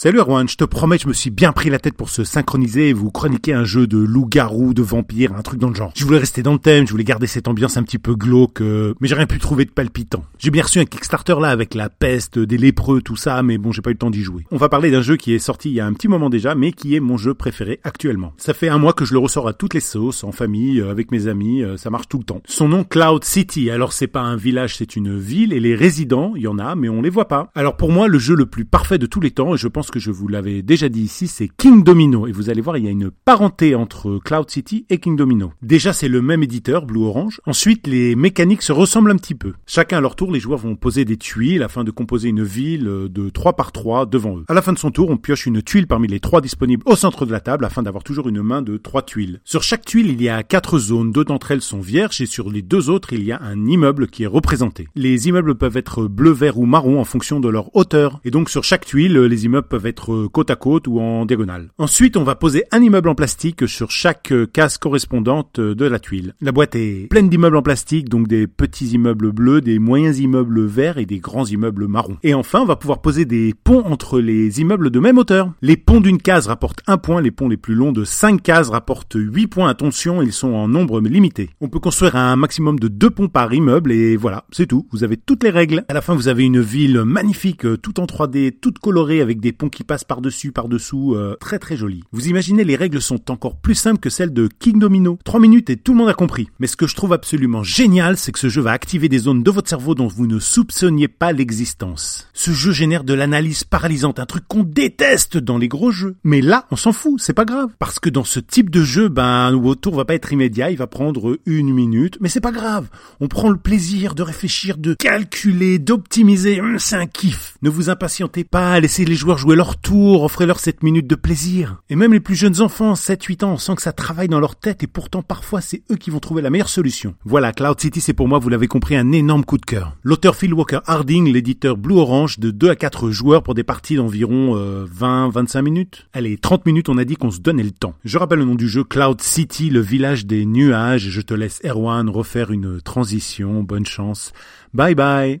Salut Erwan, je te promets, je me suis bien pris la tête pour se synchroniser et vous chroniquer un jeu de loup-garou, de vampire, un truc dans le genre. Je voulais rester dans le thème, je voulais garder cette ambiance un petit peu glauque, euh, mais j'ai rien pu trouver de palpitant. J'ai bien reçu un Kickstarter là avec la peste, des lépreux, tout ça, mais bon, j'ai pas eu le temps d'y jouer. On va parler d'un jeu qui est sorti il y a un petit moment déjà, mais qui est mon jeu préféré actuellement. Ça fait un mois que je le ressors à toutes les sauces, en famille, euh, avec mes amis, euh, ça marche tout le temps. Son nom Cloud City, alors c'est pas un village, c'est une ville, et les résidents, il y en a, mais on les voit pas. Alors pour moi, le jeu le plus parfait de tous les temps, et je pense que je vous l'avais déjà dit ici, c'est King Domino. Et vous allez voir, il y a une parenté entre Cloud City et King Domino. Déjà, c'est le même éditeur, Blue Orange. Ensuite, les mécaniques se ressemblent un petit peu. Chacun à leur tour, les joueurs vont poser des tuiles afin de composer une ville de 3 par 3 devant eux. À la fin de son tour, on pioche une tuile parmi les trois disponibles au centre de la table afin d'avoir toujours une main de trois tuiles. Sur chaque tuile, il y a quatre zones. Deux d'entre elles sont vierges et sur les deux autres, il y a un immeuble qui est représenté. Les immeubles peuvent être bleu, vert ou marron en fonction de leur hauteur. Et donc, sur chaque tuile, les immeubles peuvent être côte à côte ou en diagonale. Ensuite, on va poser un immeuble en plastique sur chaque case correspondante de la tuile. La boîte est pleine d'immeubles en plastique, donc des petits immeubles bleus, des moyens immeubles verts et des grands immeubles marrons. Et enfin, on va pouvoir poser des ponts entre les immeubles de même hauteur. Les ponts d'une case rapportent un point, les ponts les plus longs de 5 cases rapportent 8 points. Attention, ils sont en nombre limité. On peut construire un maximum de 2 ponts par immeuble et voilà, c'est tout. Vous avez toutes les règles. À la fin, vous avez une ville magnifique, euh, tout en 3D, toute colorée avec des ponts qui passent par-dessus, par-dessous euh, très très joli. Vous imaginez, les règles sont encore plus simples que celles de King Domino. 3 minutes et tout le monde a compris. Mais ce que je trouve absolument génial, c'est que ce jeu va activer des zones de votre cerveau dont vous ne soupçonniez pas l'existence. Ce jeu génère de l'analyse paralysante, un truc qu'on déteste dans les gros jeux. Mais là, on s'en fout, c'est pas grave. Parce que dans ce type de jeu, ben, votre tour va pas être immédiat, il va prendre une minute, mais c'est pas grave. On prend le plaisir de réfléchir, de calculer, d'optimiser, hum, c'est un kiff. Ne vous impatientez pas, laissez les joueurs jouer leur tour, offrez-leur cette minutes de plaisir. Et même les plus jeunes enfants, 7-8 ans, on que ça travaille dans leur tête et pourtant parfois c'est eux qui vont trouver la meilleure solution. Voilà, Cloud City c'est pour moi, vous l'avez compris, un énorme coup de cœur. L'auteur Phil Walker Harding, l'éditeur Blue Orange, de 2 à 4 joueurs pour des parties d'environ 20-25 euh, minutes. Allez, 30 minutes on a dit qu'on se donnait le temps. Je rappelle le nom du jeu, Cloud City, le village des nuages. Je te laisse Erwan refaire une transition. Bonne chance. Bye bye.